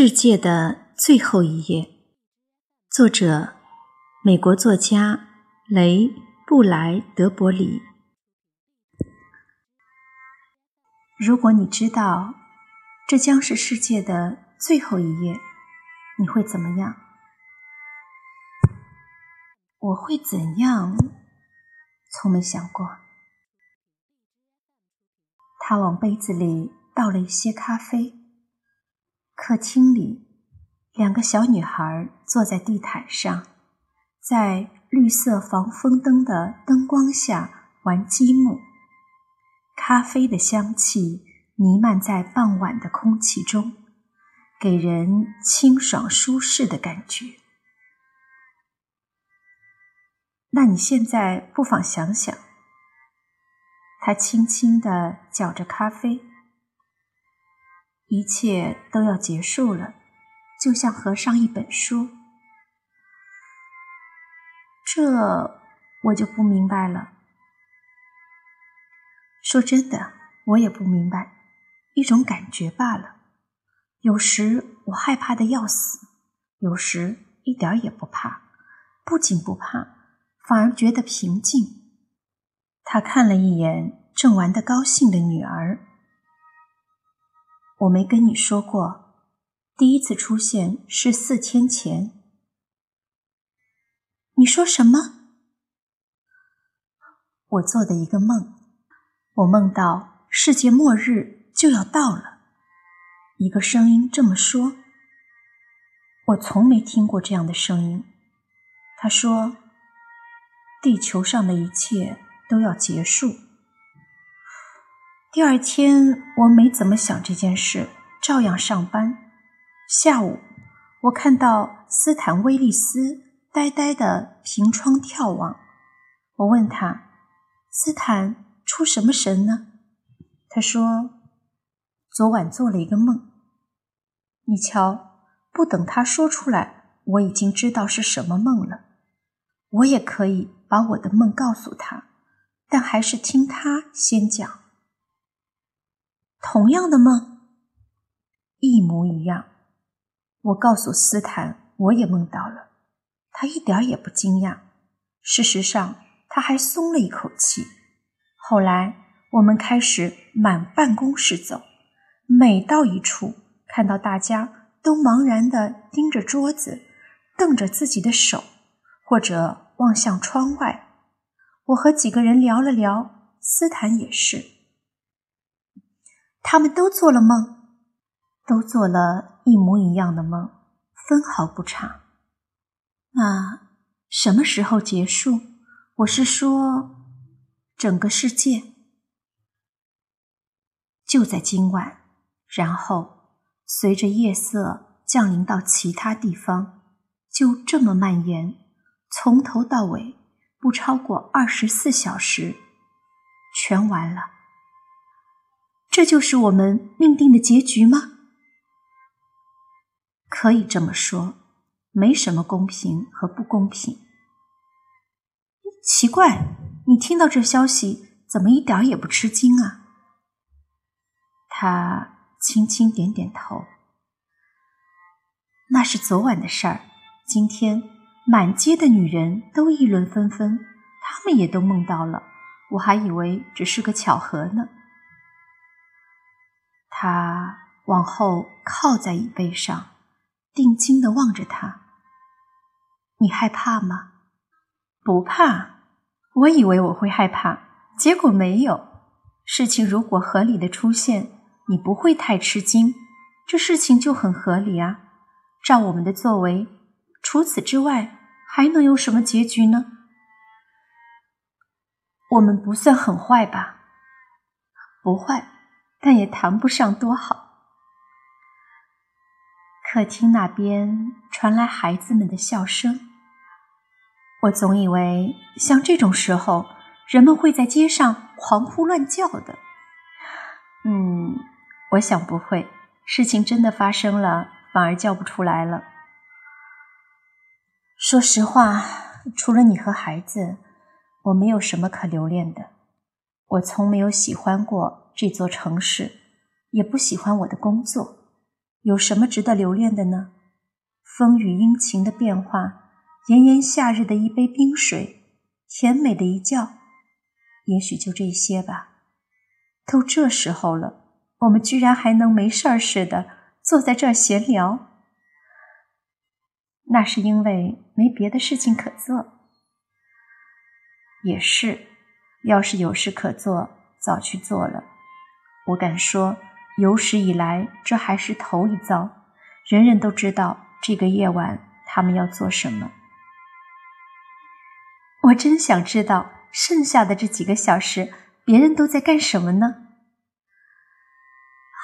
世界的最后一页，作者：美国作家雷·布莱德伯里。如果你知道这将是世界的最后一页，你会怎么样？我会怎样？从没想过。他往杯子里倒了一些咖啡。客厅里，两个小女孩坐在地毯上，在绿色防风灯的灯光下玩积木。咖啡的香气弥漫在傍晚的空气中，给人清爽舒适的感觉。那你现在不妨想想，他轻轻地搅着咖啡。一切都要结束了，就像合上一本书。这我就不明白了。说真的，我也不明白，一种感觉罢了。有时我害怕的要死，有时一点也不怕，不仅不怕，反而觉得平静。他看了一眼正玩得高兴的女儿。我没跟你说过，第一次出现是四天前。你说什么？我做的一个梦，我梦到世界末日就要到了。一个声音这么说。我从没听过这样的声音。他说：“地球上的一切都要结束。”第二天，我没怎么想这件事，照样上班。下午，我看到斯坦威利斯呆呆的凭窗眺望。我问他：“斯坦出什么神呢？”他说：“昨晚做了一个梦。”你瞧，不等他说出来，我已经知道是什么梦了。我也可以把我的梦告诉他，但还是听他先讲。同样的梦，一模一样。我告诉斯坦，我也梦到了，他一点也不惊讶。事实上，他还松了一口气。后来，我们开始满办公室走，每到一处，看到大家都茫然地盯着桌子，瞪着自己的手，或者望向窗外。我和几个人聊了聊，斯坦也是。他们都做了梦，都做了一模一样的梦，分毫不差。那什么时候结束？我是说，整个世界就在今晚，然后随着夜色降临到其他地方，就这么蔓延，从头到尾不超过二十四小时，全完了。这就是我们命定的结局吗？可以这么说，没什么公平和不公平。奇怪，你听到这消息怎么一点也不吃惊啊？他轻轻点点头。那是昨晚的事儿，今天满街的女人都议论纷纷，她们也都梦到了，我还以为只是个巧合呢。他往后靠在椅背上，定睛地望着他。你害怕吗？不怕。我以为我会害怕，结果没有。事情如果合理的出现，你不会太吃惊。这事情就很合理啊。照我们的作为，除此之外还能有什么结局呢？我们不算很坏吧？不坏。但也谈不上多好。客厅那边传来孩子们的笑声。我总以为像这种时候，人们会在街上狂呼乱叫的。嗯，我想不会。事情真的发生了，反而叫不出来了。说实话，除了你和孩子，我没有什么可留恋的。我从没有喜欢过。这座城市也不喜欢我的工作，有什么值得留恋的呢？风雨阴晴的变化，炎炎夏日的一杯冰水，甜美的一觉，也许就这些吧。都这时候了，我们居然还能没事儿似的坐在这儿闲聊，那是因为没别的事情可做。也是，要是有事可做，早去做了。我敢说，有史以来这还是头一遭。人人都知道这个夜晚他们要做什么。我真想知道，剩下的这几个小时，别人都在干什么呢？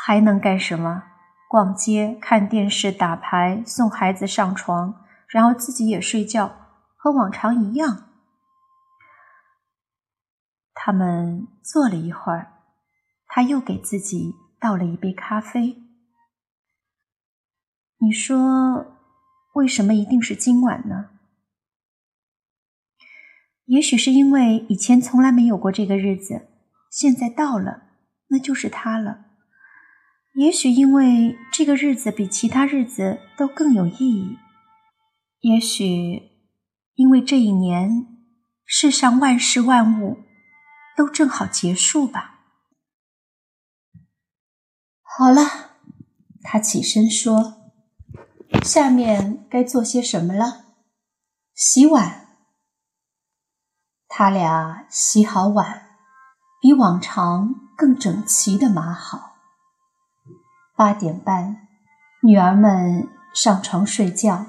还能干什么？逛街、看电视、打牌、送孩子上床，然后自己也睡觉，和往常一样。他们坐了一会儿，他又给自己倒了一杯咖啡。你说，为什么一定是今晚呢？也许是因为以前从来没有过这个日子，现在到了，那就是它了。也许因为这个日子比其他日子都更有意义。也许因为这一年，世上万事万物。都正好结束吧。好了，他起身说：“下面该做些什么了？洗碗。”他俩洗好碗，比往常更整齐的码好。八点半，女儿们上床睡觉，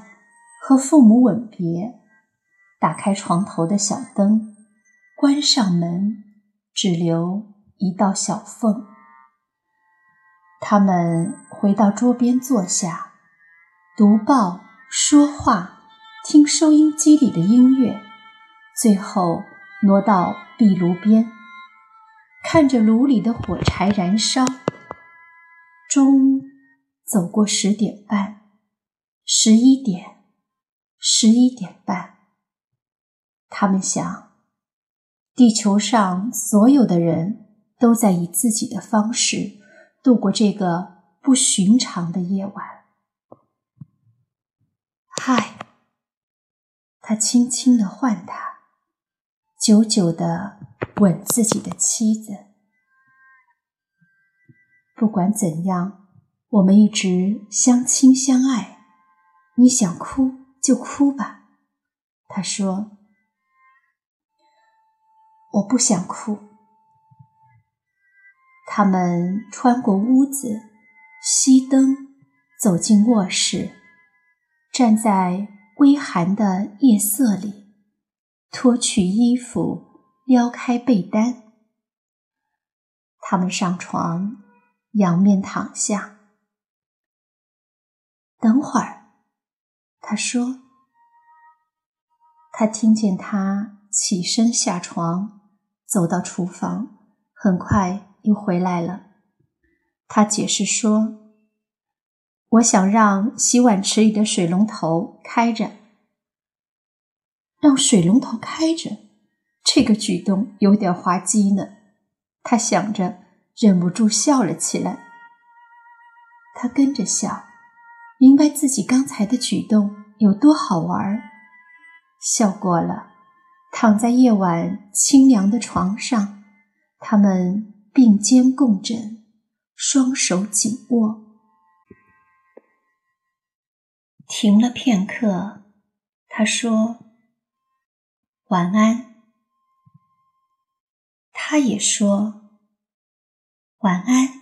和父母吻别，打开床头的小灯，关上门。只留一道小缝。他们回到桌边坐下，读报、说话、听收音机里的音乐，最后挪到壁炉边，看着炉里的火柴燃烧。钟走过十点半，十一点，十一点半。他们想。地球上所有的人都在以自己的方式度过这个不寻常的夜晚。嗨，他轻轻的唤他，久久的吻自己的妻子。不管怎样，我们一直相亲相爱。你想哭就哭吧，他说。我不想哭。他们穿过屋子，熄灯，走进卧室，站在微寒的夜色里，脱去衣服，撩开被单。他们上床，仰面躺下。等会儿，他说。他听见他起身下床。走到厨房，很快又回来了。他解释说：“我想让洗碗池里的水龙头开着，让水龙头开着。这个举动有点滑稽呢。”他想着，忍不住笑了起来。他跟着笑，明白自己刚才的举动有多好玩，笑过了。躺在夜晚清凉的床上，他们并肩共枕，双手紧握。停了片刻，他说：“晚安。”他也说：“晚安。”